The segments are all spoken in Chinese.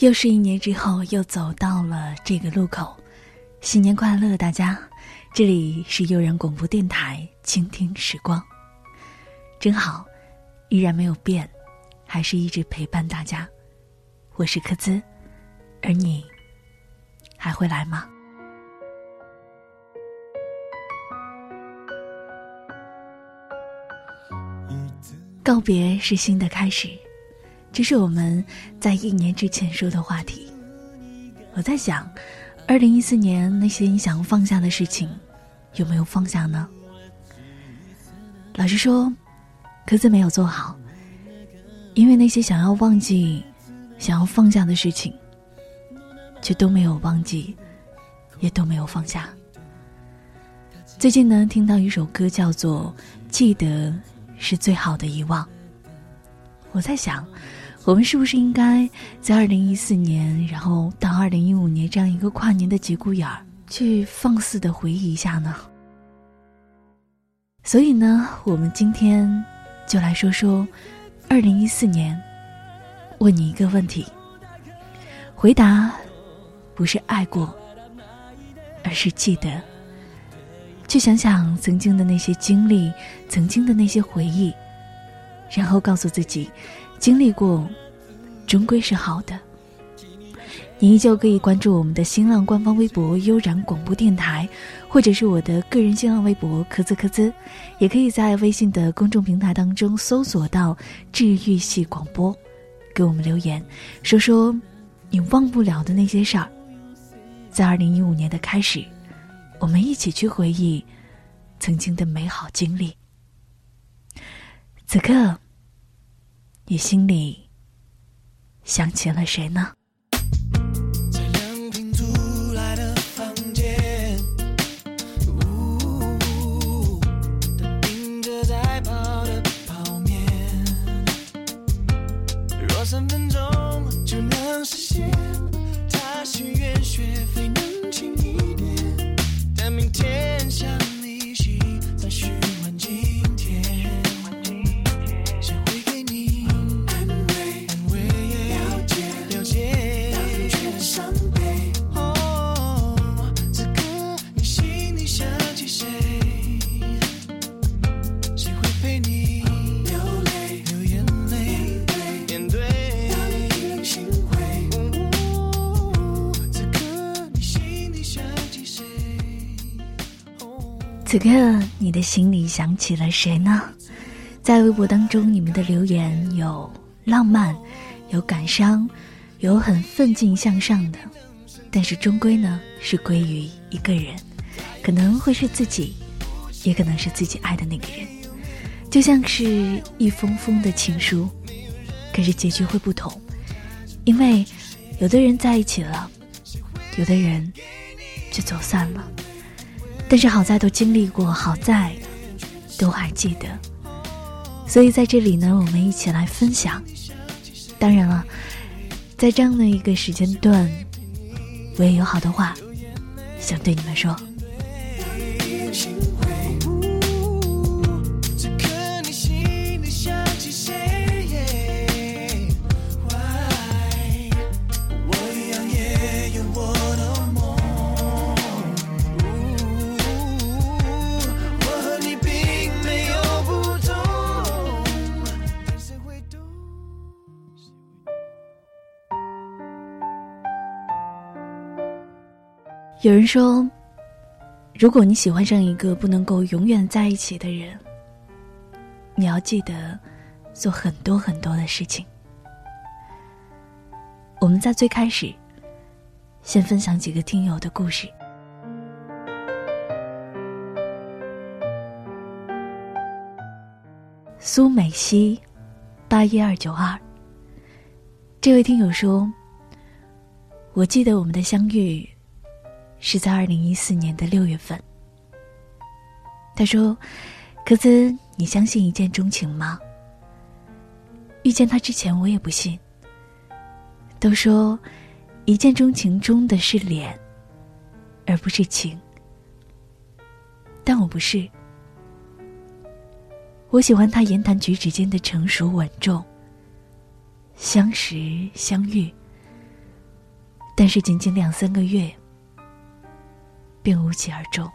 又是一年之后，又走到了这个路口，新年快乐，大家！这里是悠然广播电台，倾听时光，真好，依然没有变，还是一直陪伴大家。我是科兹，而你还会来吗？告别是新的开始。这是我们在一年之前说的话题。我在想，二零一四年那些你想放下的事情，有没有放下呢？老实说，各自没有做好，因为那些想要忘记、想要放下的事情，却都没有忘记，也都没有放下。最近呢，听到一首歌叫做《记得是最好的遗忘》，我在想。我们是不是应该在二零一四年，然后到二零一五年这样一个跨年的节骨眼儿，去放肆的回忆一下呢？所以呢，我们今天就来说说二零一四年，问你一个问题，回答不是爱过，而是记得。去想想曾经的那些经历，曾经的那些回忆，然后告诉自己。经历过，终归是好的。你依旧可以关注我们的新浪官方微博“悠然广播电台”，或者是我的个人新浪微博“科兹科兹”，也可以在微信的公众平台当中搜索到“治愈系广播”，给我们留言，说说你忘不了的那些事儿。在二零一五年的开始，我们一起去回忆曾经的美好经历。此刻。你心里想起了谁呢？此刻，你的心里想起了谁呢？在微博当中，你们的留言有浪漫，有感伤，有很奋进向上的，但是终归呢，是归于一个人，可能会是自己，也可能是自己爱的那个人，就像是一封封的情书，可是结局会不同，因为有的人在一起了，有的人却走散了。但是好在都经历过，好在都还记得，所以在这里呢，我们一起来分享。当然了，在这样的一个时间段，我也有好多话想对你们说。有人说，如果你喜欢上一个不能够永远在一起的人，你要记得做很多很多的事情。我们在最开始，先分享几个听友的故事。苏美西，八一二九二，这位听友说：“我记得我们的相遇。”是在二零一四年的六月份。他说：“可兹，你相信一见钟情吗？”遇见他之前，我也不信。都说一见钟情中的是脸，而不是情。但我不是。我喜欢他言谈举止间的成熟稳重。相识相遇，但是仅仅两三个月，便无疾而终。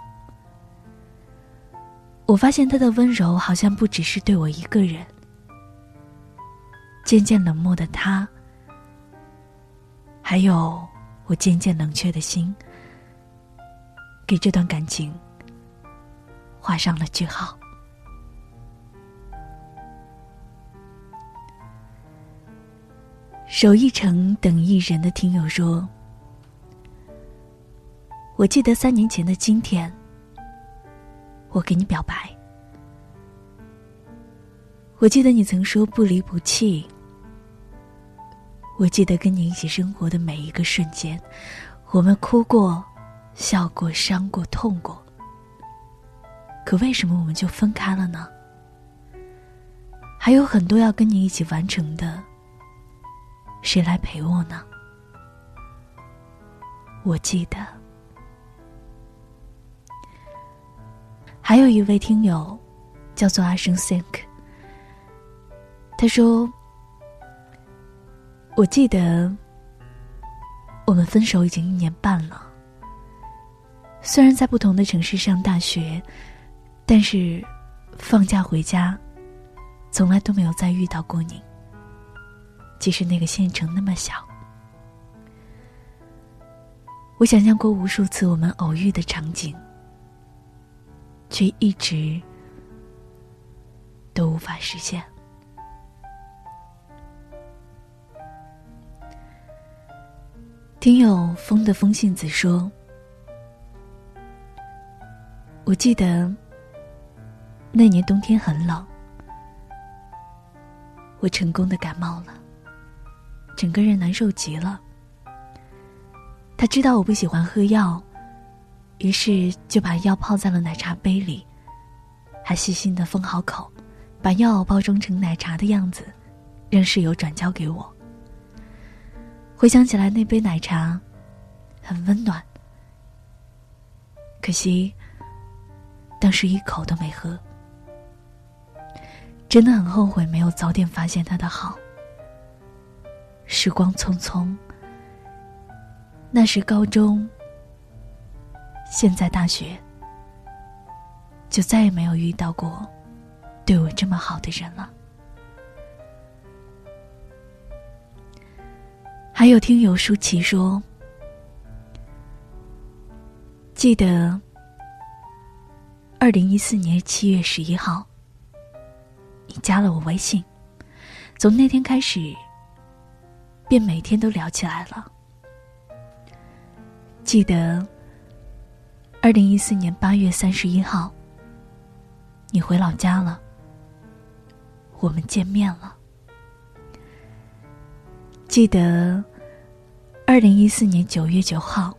我发现他的温柔好像不只是对我一个人。渐渐冷漠的他，还有我渐渐冷却的心，给这段感情画上了句号。守一城等一人的听友说：“我记得三年前的今天，我给你表白。我记得你曾说不离不弃。我记得跟你一起生活的每一个瞬间，我们哭过、笑过、伤过、痛过。可为什么我们就分开了呢？还有很多要跟你一起完成的。”谁来陪我呢？我记得，还有一位听友叫做阿生 think，他说：“我记得我们分手已经一年半了，虽然在不同的城市上大学，但是放假回家，从来都没有再遇到过你。”即使那个县城那么小，我想象过无数次我们偶遇的场景，却一直都无法实现。听友风的风信子说：“我记得那年冬天很冷，我成功的感冒了。”整个人难受极了。他知道我不喜欢喝药，于是就把药泡在了奶茶杯里，还细心的封好口，把药包装成奶茶的样子，让室友转交给我。回想起来，那杯奶茶很温暖，可惜当时一口都没喝，真的很后悔没有早点发现他的好。时光匆匆，那时高中，现在大学，就再也没有遇到过对我这么好的人了。还有听友舒淇说，记得二零一四年七月十一号，你加了我微信，从那天开始。便每天都聊起来了。记得，二零一四年八月三十一号，你回老家了，我们见面了。记得，二零一四年九月九号，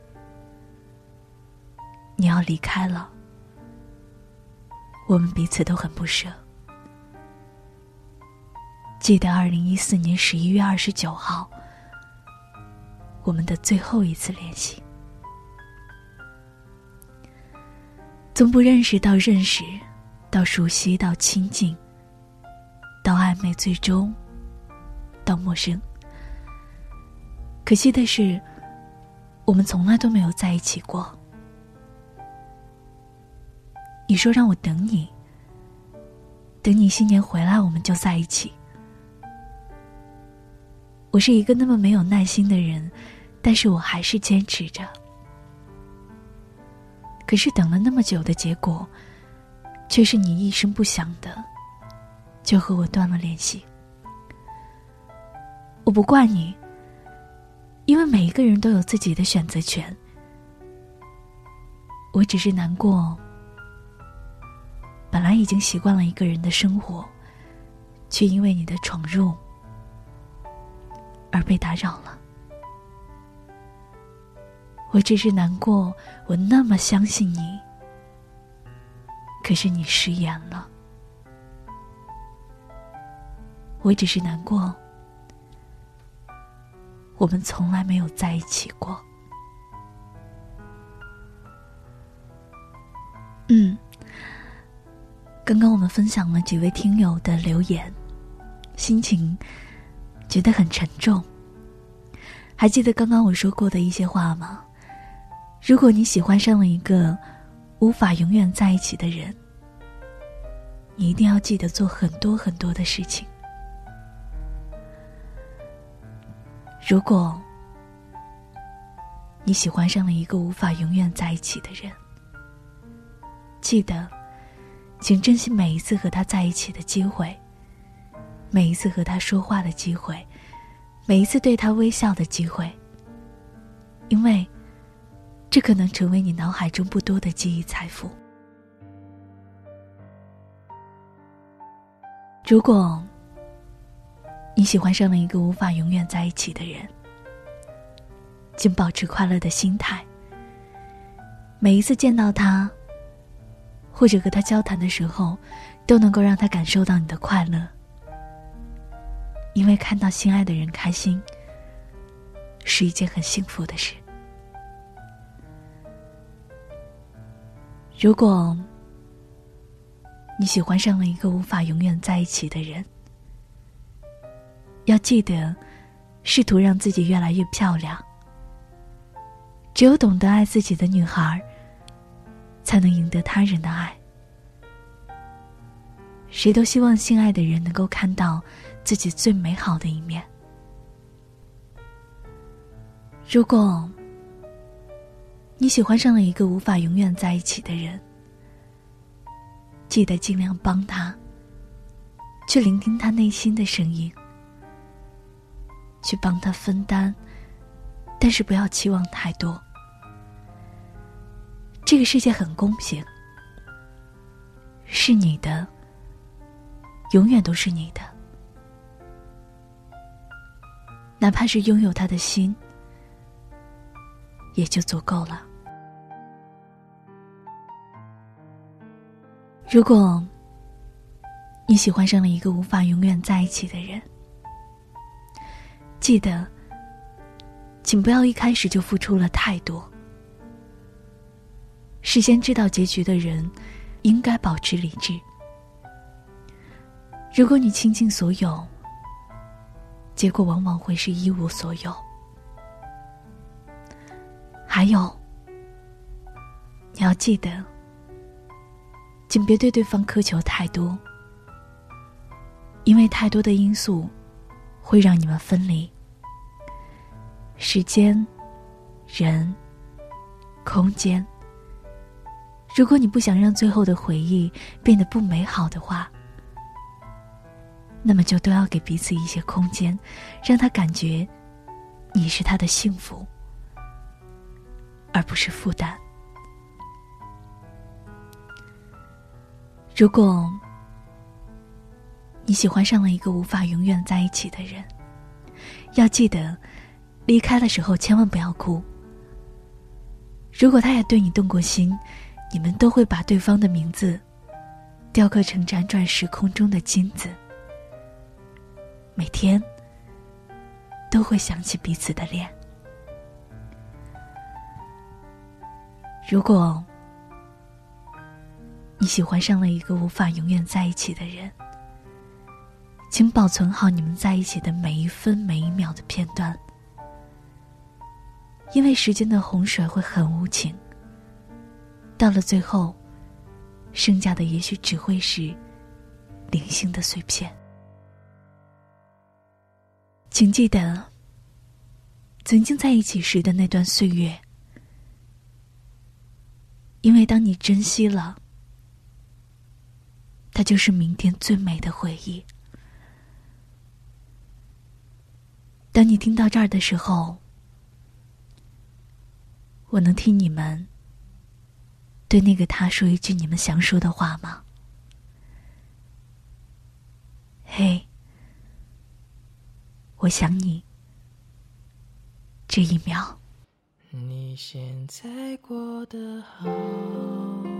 你要离开了，我们彼此都很不舍。记得二零一四年十一月二十九号。我们的最后一次联系，从不认识到认识，到熟悉到亲近，到暧昧，最终到陌生。可惜的是，我们从来都没有在一起过。你说让我等你，等你新年回来，我们就在一起。我是一个那么没有耐心的人。但是我还是坚持着。可是等了那么久的结果，却是你一声不响的，就和我断了联系。我不怪你，因为每一个人都有自己的选择权。我只是难过，本来已经习惯了一个人的生活，却因为你的闯入而被打扰了。我只是难过，我那么相信你，可是你食言了。我只是难过，我们从来没有在一起过。嗯，刚刚我们分享了几位听友的留言，心情觉得很沉重。还记得刚刚我说过的一些话吗？如果你喜欢上了一个无法永远在一起的人，你一定要记得做很多很多的事情。如果你喜欢上了一个无法永远在一起的人，记得，请珍惜每一次和他在一起的机会，每一次和他说话的机会，每一次对他微笑的机会，因为这可能成为你脑海中不多的记忆财富。如果你喜欢上了一个无法永远在一起的人，请保持快乐的心态。每一次见到他，或者和他交谈的时候，都能够让他感受到你的快乐。因为看到心爱的人开心，是一件很幸福的事。如果你喜欢上了一个无法永远在一起的人，要记得，试图让自己越来越漂亮。只有懂得爱自己的女孩，才能赢得他人的爱。谁都希望心爱的人能够看到自己最美好的一面。如果你喜欢上了一个无法永远在一起的人，记得尽量帮他，去聆听他内心的声音，去帮他分担，但是不要期望太多。这个世界很公平，是你的，永远都是你的，哪怕是拥有他的心，也就足够了。如果你喜欢上了一个无法永远在一起的人，记得，请不要一开始就付出了太多。事先知道结局的人，应该保持理智。如果你倾尽所有，结果往往会是一无所有。还有，你要记得。请别对对方苛求太多，因为太多的因素会让你们分离。时间、人、空间。如果你不想让最后的回忆变得不美好的话，那么就都要给彼此一些空间，让他感觉你是他的幸福，而不是负担。如果你喜欢上了一个无法永远在一起的人，要记得，离开的时候千万不要哭。如果他也对你动过心，你们都会把对方的名字雕刻成辗转时空中的金子，每天都会想起彼此的脸。如果。你喜欢上了一个无法永远在一起的人，请保存好你们在一起的每一分每一秒的片段，因为时间的洪水会很无情。到了最后，剩下的也许只会是零星的碎片。请记得，曾经在一起时的那段岁月，因为当你珍惜了。它就是明天最美的回忆。当你听到这儿的时候，我能听你们对那个他说一句你们想说的话吗？嘿，我想你。这一秒。你现在过得好？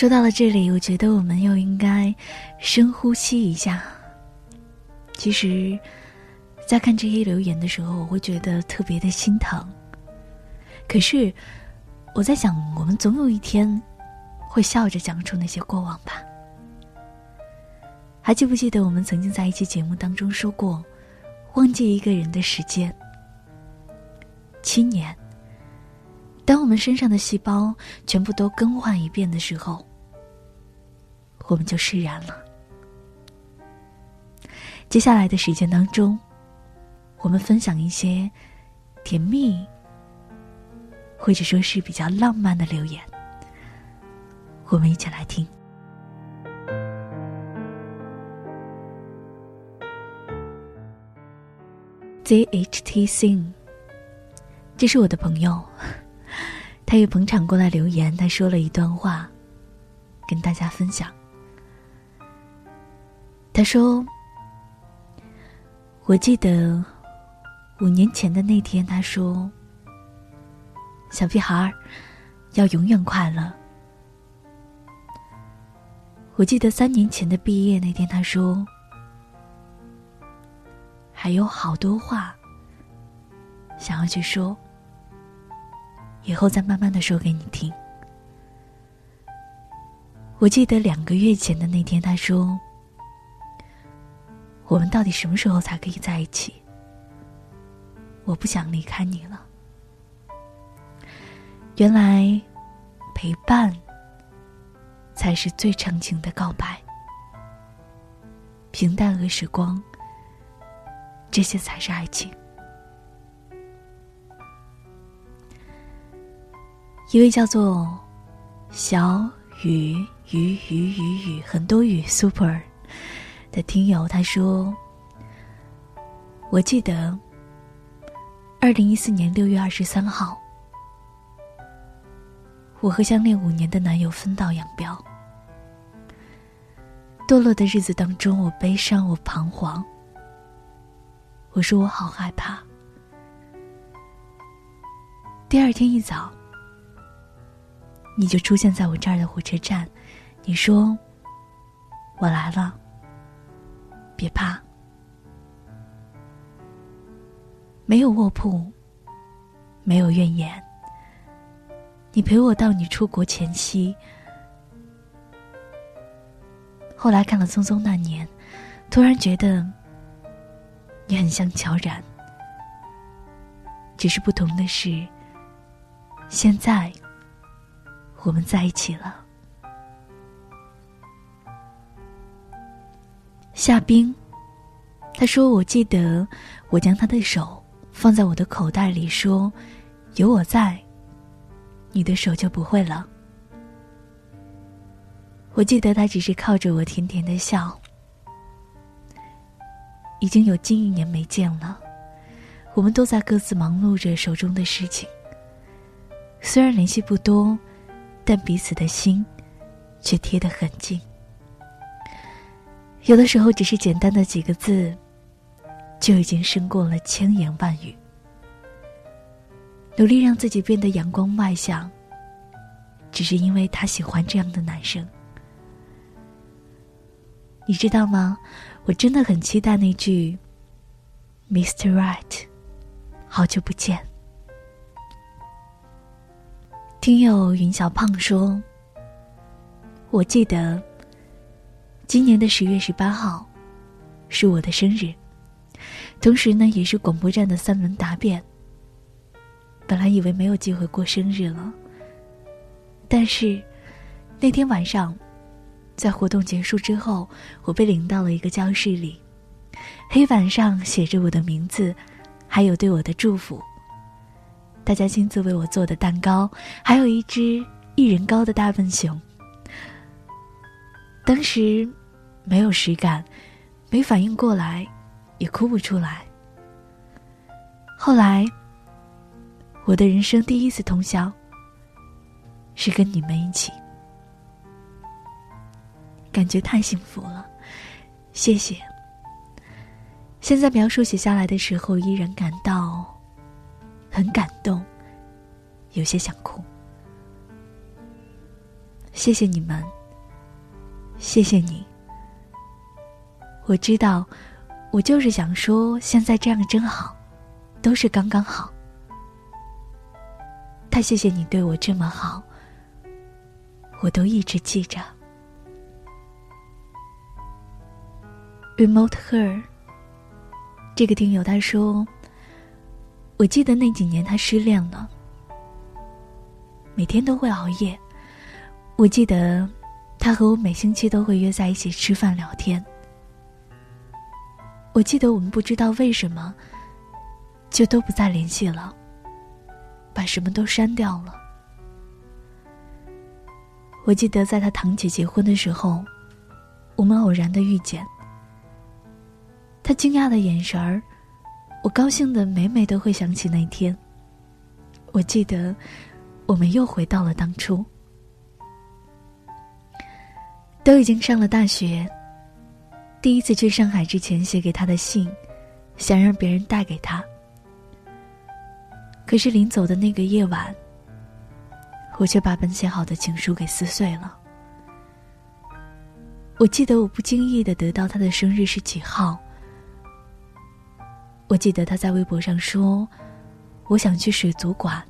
说到了这里，我觉得我们又应该深呼吸一下。其实，在看这些留言的时候，我会觉得特别的心疼。可是，我在想，我们总有一天会笑着讲出那些过往吧。还记不记得我们曾经在一期节目当中说过，忘记一个人的时间七年。当我们身上的细胞全部都更换一遍的时候，我们就释然了。接下来的时间当中，我们分享一些甜蜜，或者说是比较浪漫的留言，我们一起来听。ZHT Sing，这是我的朋友。他也捧场过来留言，他说了一段话，跟大家分享。他说：“我记得五年前的那天，他说，小屁孩儿要永远快乐。我记得三年前的毕业那天，他说，还有好多话想要去说。”以后再慢慢的说给你听。我记得两个月前的那天，他说：“我们到底什么时候才可以在一起？我不想离开你了。”原来，陪伴才是最长情的告白。平淡和时光，这些才是爱情。一位叫做小雨雨雨雨雨很多雨 super 的听友，他说：“我记得二零一四年六月二十三号，我和相恋五年的男友分道扬镳。堕落的日子当中，我悲伤，我彷徨。我说我好害怕。第二天一早。”你就出现在我这儿的火车站，你说：“我来了，别怕。”没有卧铺，没有怨言。你陪我到你出国前夕。后来看了《匆匆那年》，突然觉得你很像乔然，只是不同的是，现在。我们在一起了。夏冰，他说：“我记得我将他的手放在我的口袋里，说有我在，你的手就不会冷。”我记得他只是靠着我甜甜的笑，已经有近一年没见了，我们都在各自忙碌着手中的事情。虽然联系不多，但彼此的心却贴得很近。有的时候，只是简单的几个字，就已经胜过了千言万语。努力让自己变得阳光外向，只是因为他喜欢这样的男生。你知道吗？我真的很期待那句 “Mr. Right”，好久不见。听友云小胖说：“我记得今年的十月十八号是我的生日，同时呢，也是广播站的三轮答辩。本来以为没有机会过生日了，但是那天晚上。”在活动结束之后，我被领到了一个教室里，黑板上写着我的名字，还有对我的祝福。大家亲自为我做的蛋糕，还有一只一人高的大笨熊。当时没有实感，没反应过来，也哭不出来。后来，我的人生第一次通宵，是跟你们一起。感觉太幸福了，谢谢。现在描述写下来的时候，依然感到很感动，有些想哭。谢谢你们，谢谢你。我知道，我就是想说，现在这样真好，都是刚刚好。太谢谢你对我这么好，我都一直记着。Remote her，这个听友他说：“我记得那几年他失恋了，每天都会熬夜。我记得他和我每星期都会约在一起吃饭聊天。我记得我们不知道为什么就都不再联系了，把什么都删掉了。我记得在他堂姐结婚的时候，我们偶然的遇见。”他惊讶的眼神儿，我高兴的每每都会想起那天。我记得，我们又回到了当初。都已经上了大学，第一次去上海之前写给他的信，想让别人带给他。可是临走的那个夜晚，我却把本写好的情书给撕碎了。我记得我不经意的得到他的生日是几号。我记得他在微博上说：“我想去水族馆。”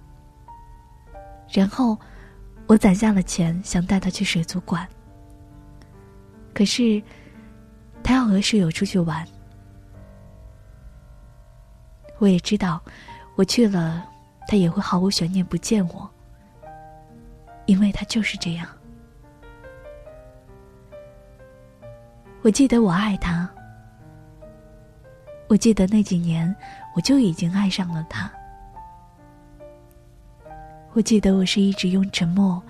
然后，我攒下了钱，想带他去水族馆。可是，他要和室友出去玩。我也知道，我去了，他也会毫无悬念不见我，因为他就是这样。我记得我爱他。我记得那几年，我就已经爱上了他。我记得我是一直用沉默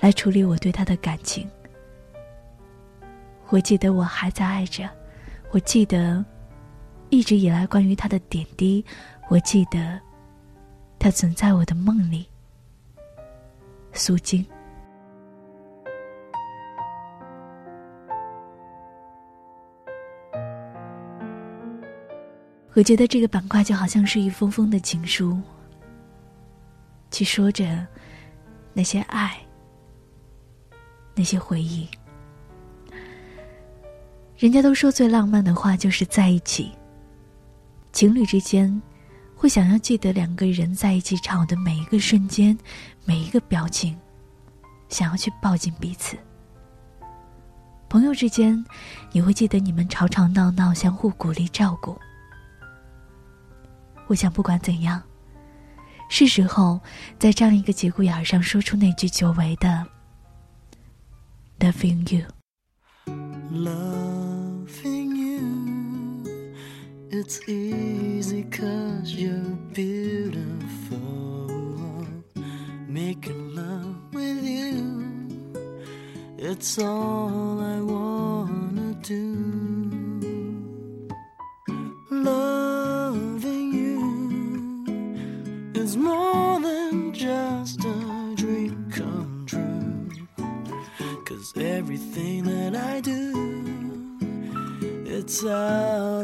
来处理我对他的感情。我记得我还在爱着。我记得一直以来关于他的点滴。我记得他存在我的梦里。苏晶。我觉得这个板块就好像是一封封的情书，去说着那些爱、那些回忆。人家都说最浪漫的话就是在一起。情侣之间会想要记得两个人在一起吵的每一个瞬间、每一个表情，想要去抱紧彼此。朋友之间也会记得你们吵吵闹闹，相互鼓励照顾。我想，不管怎样，是时候在这样一个节骨眼上说出那句久违的 “loving you”。Love. It's easy cause you're beautiful. Making love with you, it's all I wanna do. Loving you is more than just a dream come true. Cause everything that I do, it's out.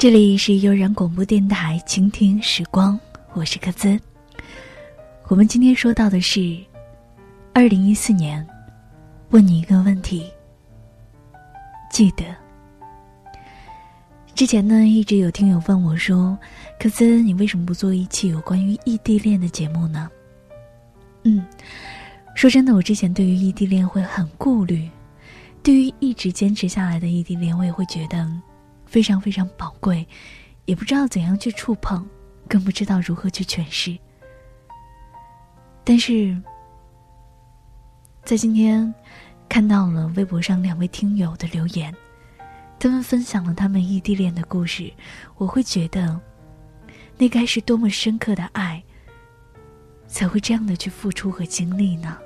这里是悠然广播电台，倾听时光，我是柯兹。我们今天说到的是，二零一四年，问你一个问题，记得。之前呢，一直有听友问我说：“柯兹，你为什么不做一期有关于异地恋的节目呢？”嗯，说真的，我之前对于异地恋会很顾虑，对于一直坚持下来的异地恋，我也会觉得非常非常宝贵，也不知道怎样去触碰，更不知道如何去诠释。但是，在今天看到了微博上两位听友的留言，他们分享了他们异地恋的故事，我会觉得，那该是多么深刻的爱，才会这样的去付出和经历呢？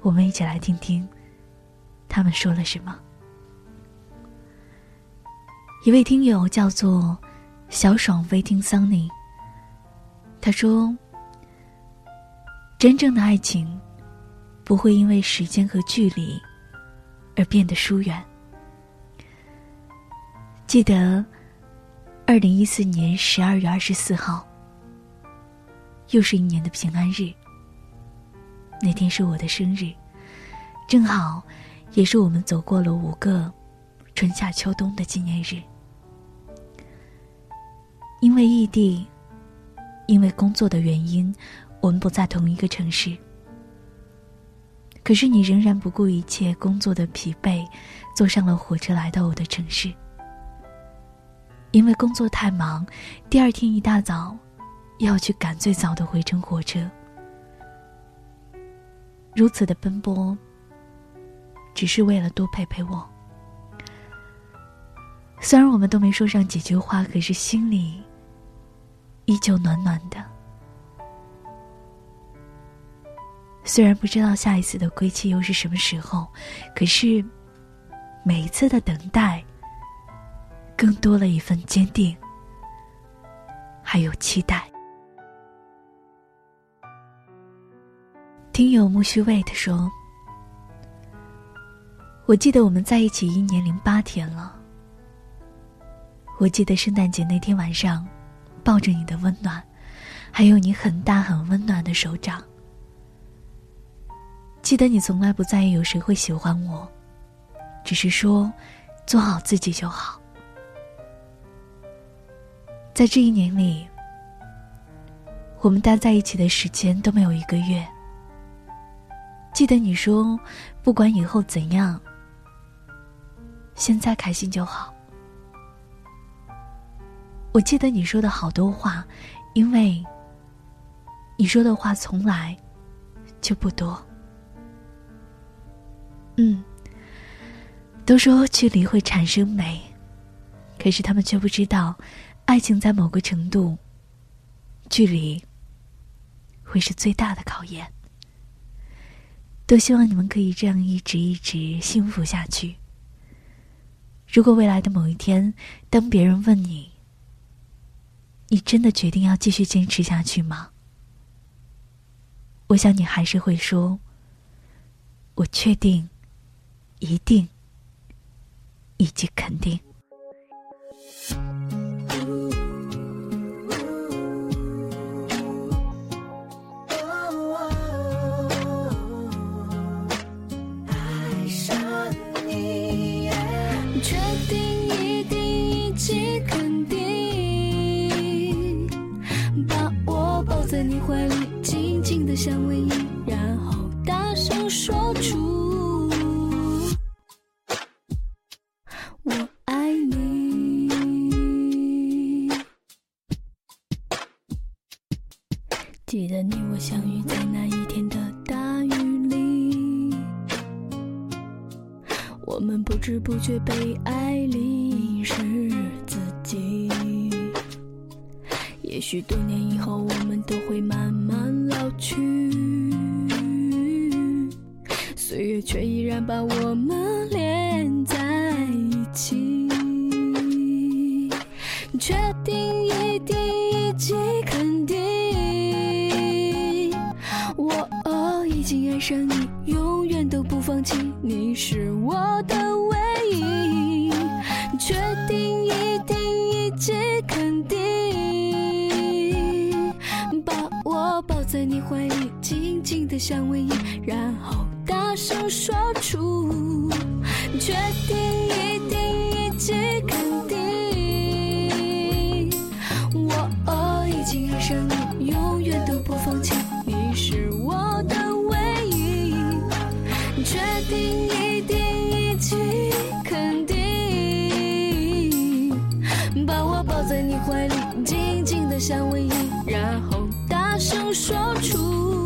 我们一起来听听，他们说了什么。一位听友叫做小爽 waiting sunny，他说：“真正的爱情不会因为时间和距离而变得疏远。记得二零一四年十二月二十四号，又是一年的平安日。那天是我的生日，正好也是我们走过了五个春夏秋冬的纪念日。因为异地，因为工作的原因，我们不在同一个城市。可是你仍然不顾一切工作的疲惫，坐上了火车来到我的城市。因为工作太忙，第二天一大早，要去赶最早的回程火车。如此的奔波，只是为了多陪陪我。虽然我们都没说上几句话，可是心里依旧暖暖的。虽然不知道下一次的归期又是什么时候，可是每一次的等待，更多了一份坚定，还有期待。听友木须 wait 说：“我记得我们在一起一年零八天了。我记得圣诞节那天晚上，抱着你的温暖，还有你很大很温暖的手掌。记得你从来不在意有谁会喜欢我，只是说做好自己就好。在这一年里，我们待在一起的时间都没有一个月。”记得你说，不管以后怎样，现在开心就好。我记得你说的好多话，因为你说的话从来就不多。嗯，都说距离会产生美，可是他们却不知道，爱情在某个程度，距离会是最大的考验。都希望你们可以这样一直一直幸福下去。如果未来的某一天，当别人问你，你真的决定要继续坚持下去吗？我想你还是会说：“我确定，一定，以及肯定。”怀里静静的相偎依然后大声说出我爱你。记得你我相遇在那一天的大雨里。我们不知不觉被爱抱在你怀里静静的相偎依然后大声说出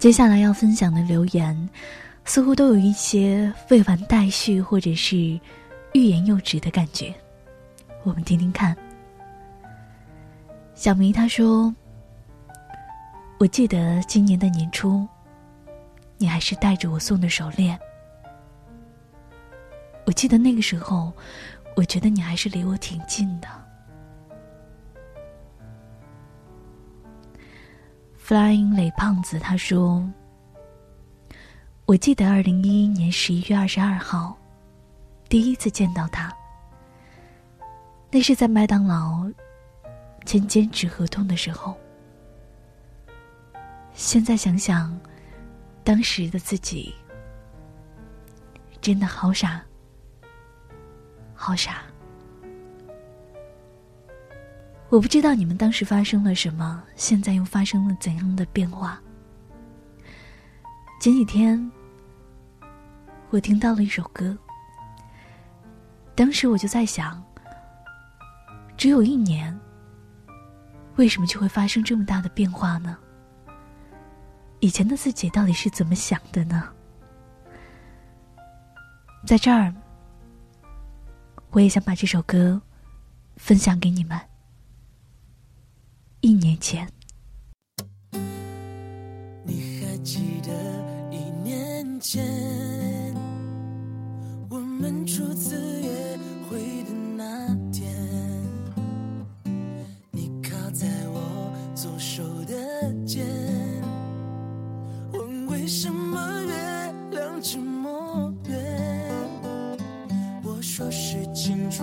接下来要分享的留言，似乎都有一些未完待续，或者是欲言又止的感觉。我们听听看。小迷他说：“我记得今年的年初，你还是戴着我送的手链，我记得那个时候，我觉得你还是离我挺近的。Flying 雷胖子他说：“我记得二零一一年十一月二十二号，第一次见到他。那是在麦当劳签兼职合同的时候。现在想想，当时的自己真的好傻。”好傻！我不知道你们当时发生了什么，现在又发生了怎样的变化。前几天，我听到了一首歌，当时我就在想：只有一年，为什么就会发生这么大的变化呢？以前的自己到底是怎么想的呢？在这儿。我也想把这首歌分享给你们。一年前，你还记得一年前我们初次约会的那天？你靠在我左手的肩，问为什么月亮这么圆？我说是。庆祝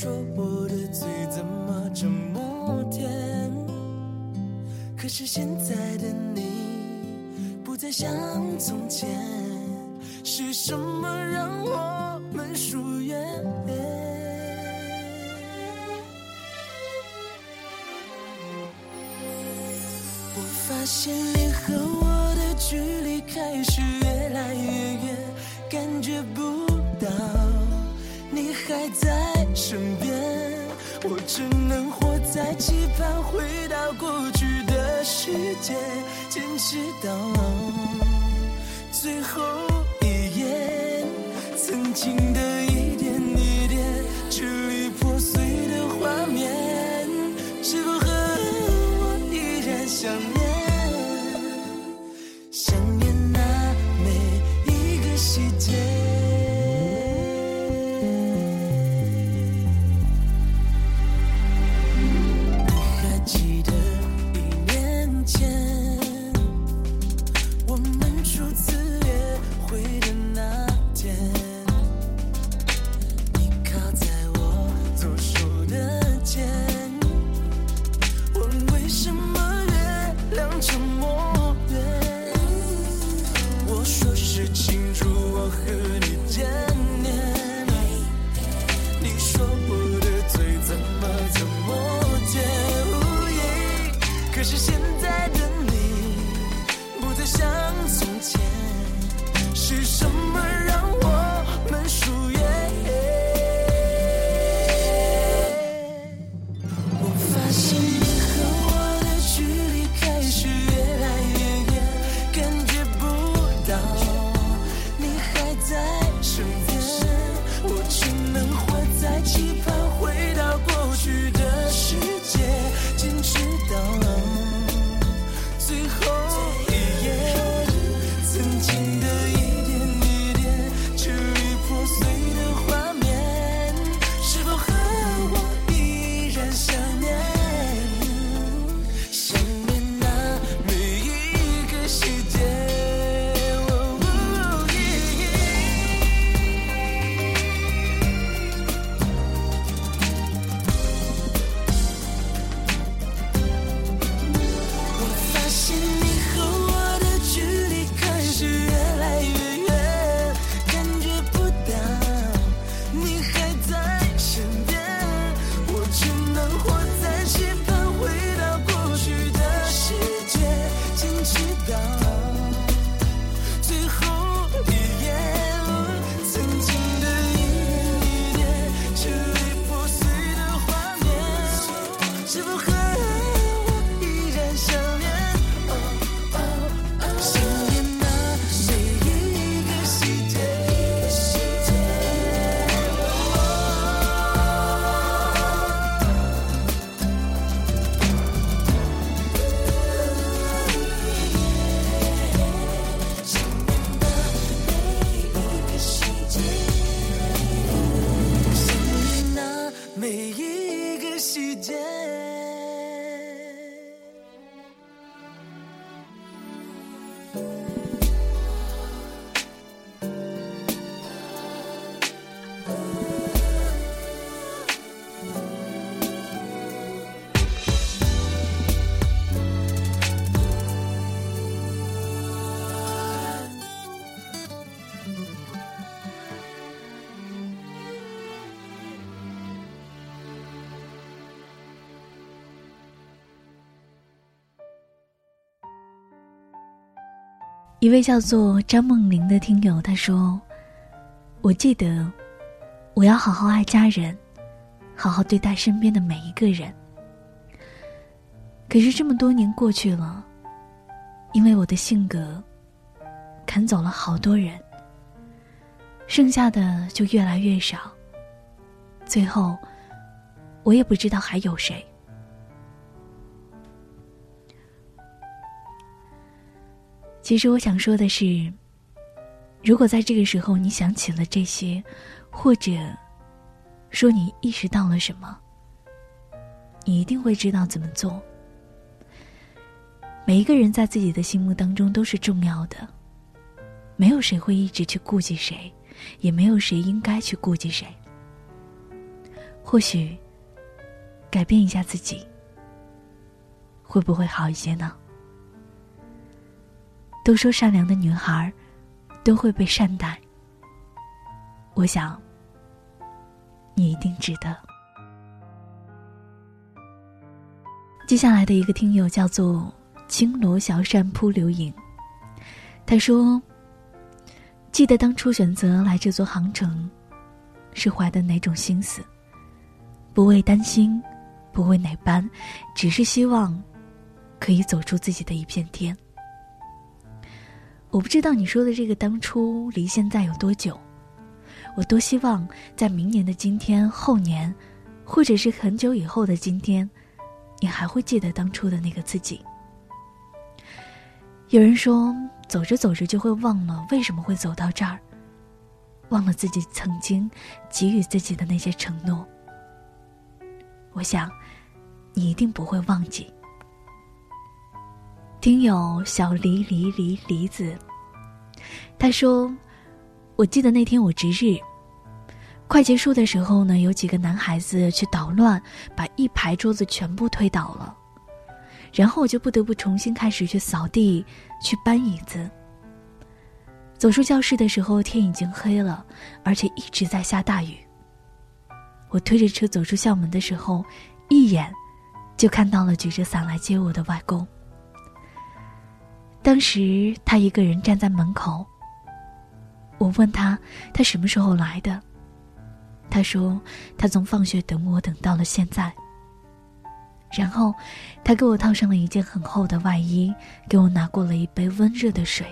说我的嘴怎么这么甜？可是现在的你不再像从前，是什么让我们疏远？我发现你和我的距离开始越来越远。感觉不到你还在身边，我只能活在期盼回到过去的世界，坚持到最后一眼，曾经的一点一点支离破碎的画面，是否和我依然想念？一位叫做张梦玲的听友他说：“我记得，我要好好爱家人，好好对待身边的每一个人。可是这么多年过去了，因为我的性格，砍走了好多人，剩下的就越来越少。最后，我也不知道还有谁。”其实我想说的是，如果在这个时候你想起了这些，或者说你意识到了什么，你一定会知道怎么做。每一个人在自己的心目当中都是重要的，没有谁会一直去顾及谁，也没有谁应该去顾及谁。或许改变一下自己，会不会好一些呢？都说善良的女孩都会被善待，我想你一定值得。接下来的一个听友叫做青罗小扇扑流影，他说：“记得当初选择来这座航城，是怀的哪种心思？不为担心，不为哪般，只是希望可以走出自己的一片天。”我不知道你说的这个当初离现在有多久，我多希望在明年的今天、后年，或者是很久以后的今天，你还会记得当初的那个自己。有人说，走着走着就会忘了为什么会走到这儿，忘了自己曾经给予自己的那些承诺。我想，你一定不会忘记。听友小梨梨梨梨子，他说：“我记得那天我值日，快结束的时候呢，有几个男孩子去捣乱，把一排桌子全部推倒了，然后我就不得不重新开始去扫地，去搬椅子。走出教室的时候，天已经黑了，而且一直在下大雨。我推着车走出校门的时候，一眼就看到了举着伞来接我的外公。”当时他一个人站在门口。我问他，他什么时候来的？他说，他从放学等我等到了现在。然后，他给我套上了一件很厚的外衣，给我拿过了一杯温热的水。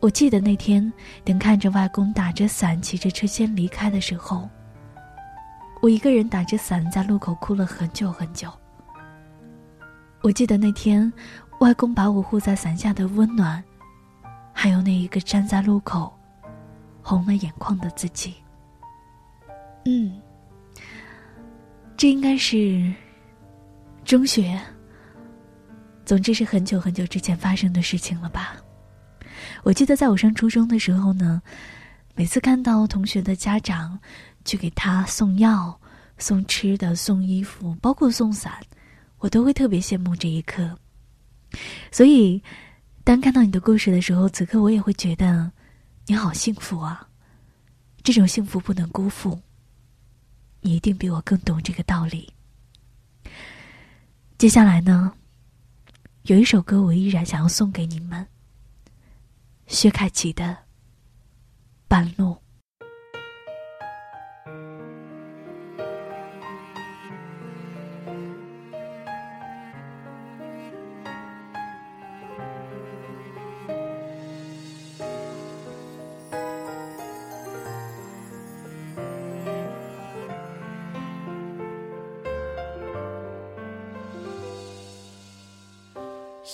我记得那天，等看着外公打着伞骑着车先离开的时候，我一个人打着伞在路口哭了很久很久。我记得那天。外公把我护在伞下的温暖，还有那一个站在路口，红了眼眶的自己。嗯，这应该是中学，总之是很久很久之前发生的事情了吧？我记得在我上初中的时候呢，每次看到同学的家长去给他送药、送吃的、送衣服，包括送伞，我都会特别羡慕这一刻。所以，当看到你的故事的时候，此刻我也会觉得你好幸福啊！这种幸福不能辜负。你一定比我更懂这个道理。接下来呢，有一首歌我依然想要送给你们，薛凯琪的《半路》。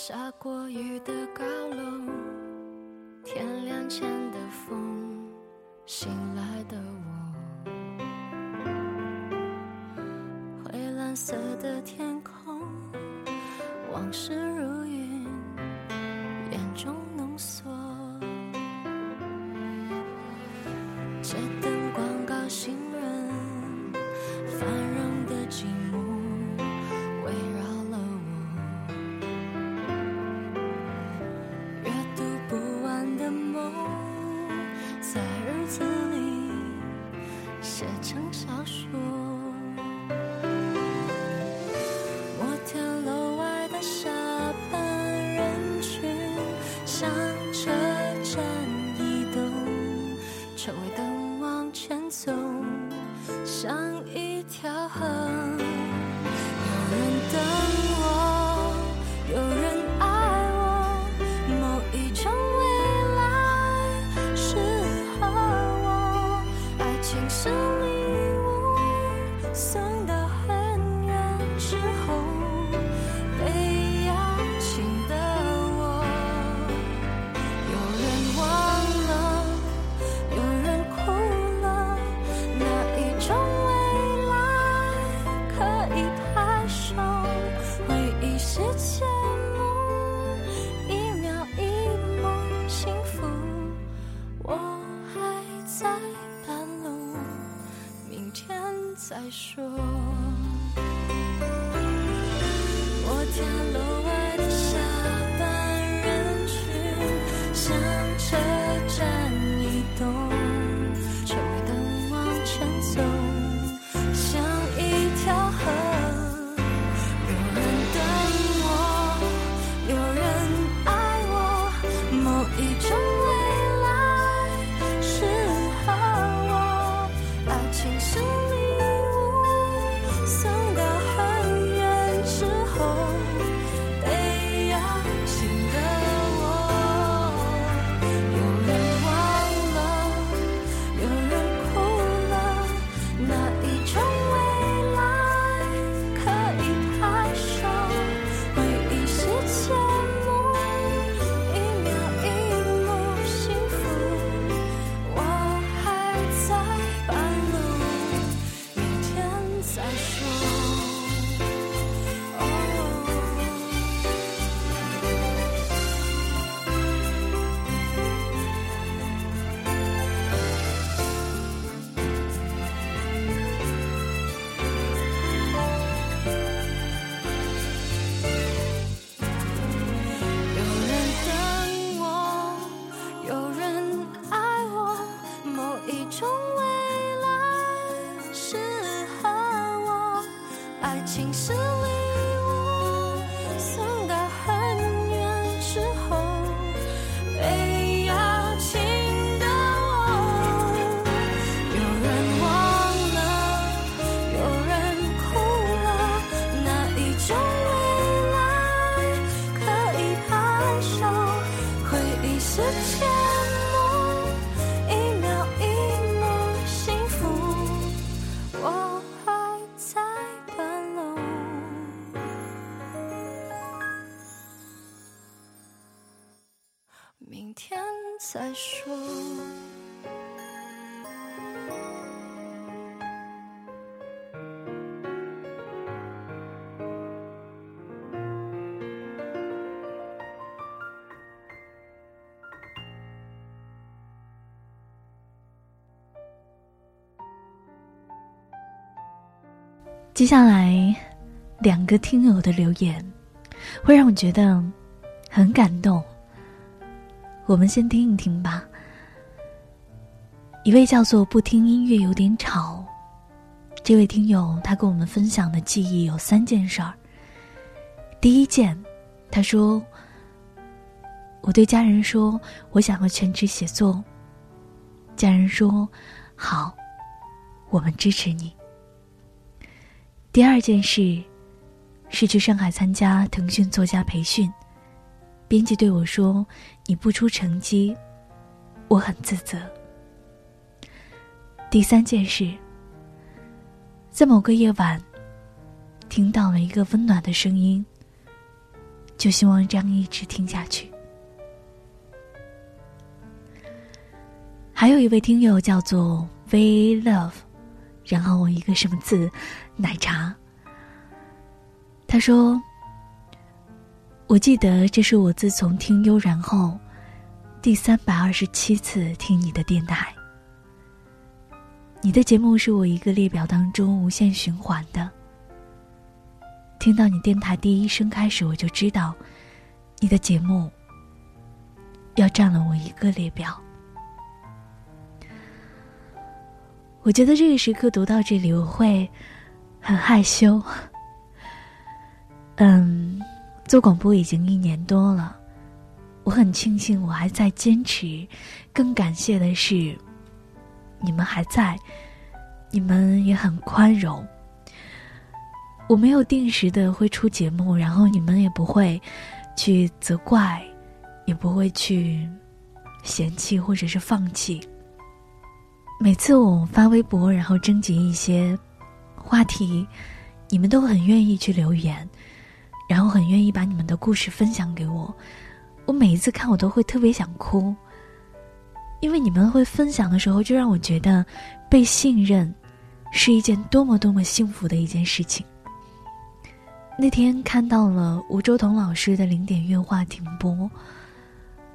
下过雨的高楼，天亮前的风，醒来的我，灰蓝色的天空，往事说。我跳楼接下来两个听友的留言，会让我觉得很感动。我们先听一听吧。一位叫做“不听音乐有点吵”，这位听友他跟我们分享的记忆有三件事儿。第一件，他说：“我对家人说我想要全职写作，家人说好，我们支持你。”第二件事，是去上海参加腾讯作家培训，编辑对我说：“你不出成绩，我很自责。”第三件事，在某个夜晚，听到了一个温暖的声音，就希望这样一直听下去。还有一位听友叫做 V Love，然后我一个什么字，奶茶。他说：“我记得这是我自从听悠然后，第三百二十七次听你的电台。你的节目是我一个列表当中无限循环的。听到你电台第一声开始，我就知道，你的节目要占了我一个列表。我觉得这个时刻读到这里，我会很害羞。嗯，做广播已经一年多了，我很庆幸我还在坚持。更感谢的是，你们还在，你们也很宽容。我没有定时的会出节目，然后你们也不会去责怪，也不会去嫌弃或者是放弃。每次我发微博，然后征集一些话题，你们都很愿意去留言，然后很愿意把你们的故事分享给我。我每一次看，我都会特别想哭，因为你们会分享的时候，就让我觉得被信任是一件多么多么幸福的一件事情。那天看到了吴周彤老师的零点月话停播，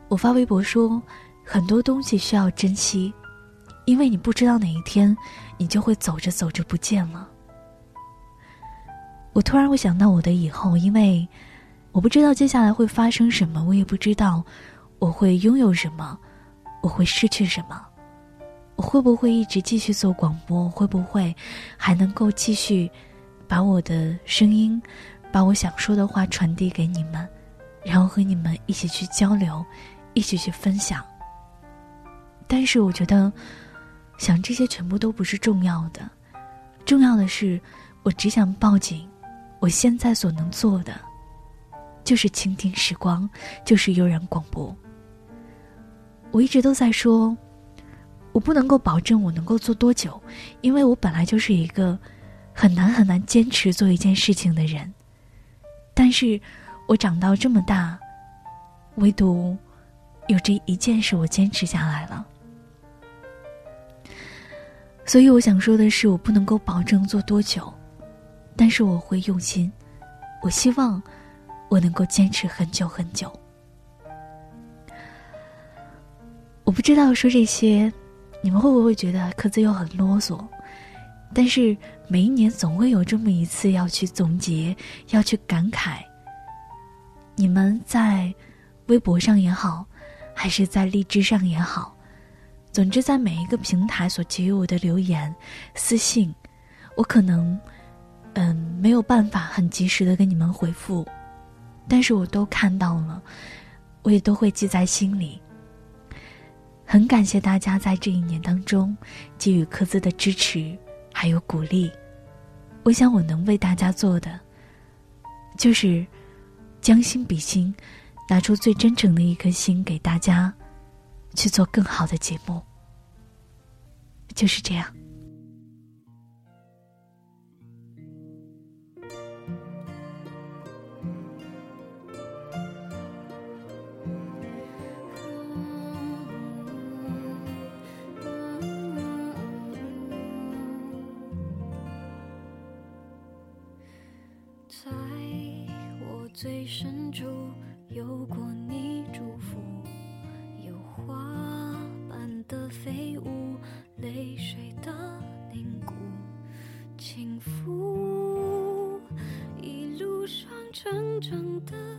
我发微博说，很多东西需要珍惜。因为你不知道哪一天，你就会走着走着不见了。我突然会想到我的以后，因为我不知道接下来会发生什么，我也不知道我会拥有什么，我会失去什么，我会不会一直继续做广播，会不会还能够继续把我的声音，把我想说的话传递给你们，然后和你们一起去交流，一起去分享。但是我觉得。想这些全部都不是重要的，重要的是，我只想抱紧，我现在所能做的，就是倾听时光，就是悠然广播。我一直都在说，我不能够保证我能够做多久，因为我本来就是一个很难很难坚持做一件事情的人。但是，我长到这么大，唯独有这一件事我坚持下来了。所以我想说的是，我不能够保证做多久，但是我会用心。我希望我能够坚持很久很久。我不知道说这些，你们会不会觉得科子又很啰嗦？但是每一年总会有这么一次要去总结，要去感慨。你们在微博上也好，还是在荔枝上也好。总之，在每一个平台所给予我的留言、私信，我可能，嗯，没有办法很及时的跟你们回复，但是我都看到了，我也都会记在心里。很感谢大家在这一年当中给予科兹的支持还有鼓励。我想我能为大家做的，就是将心比心，拿出最真诚的一颗心给大家。去做更好的节目，就是这样。在我最深处，有过你祝福。长的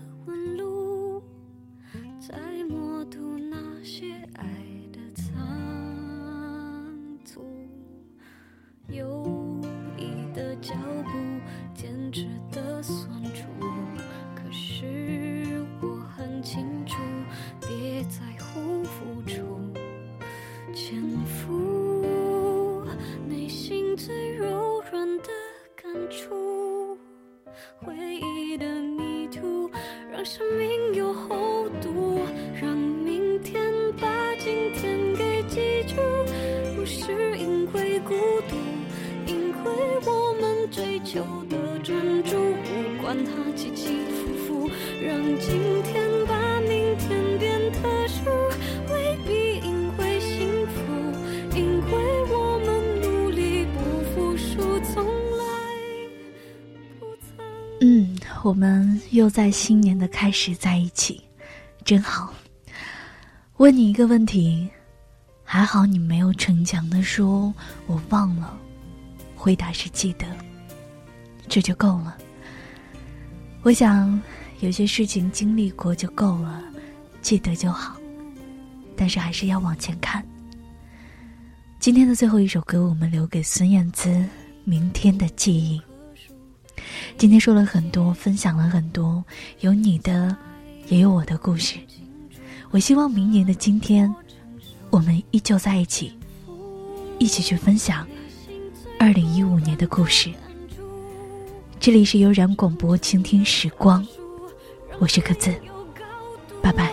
我们又在新年的开始在一起，真好。问你一个问题，还好你没有逞强的说“我忘了”，回答是记得，这就够了。我想有些事情经历过就够了，记得就好。但是还是要往前看。今天的最后一首歌，我们留给孙燕姿，《明天的记忆》。今天说了很多分享了很多有你的也有我的故事。我希望明年的今天我们依旧在一起一起去分享二零一五年的故事。这里是悠然广播倾听时光我是可子拜拜。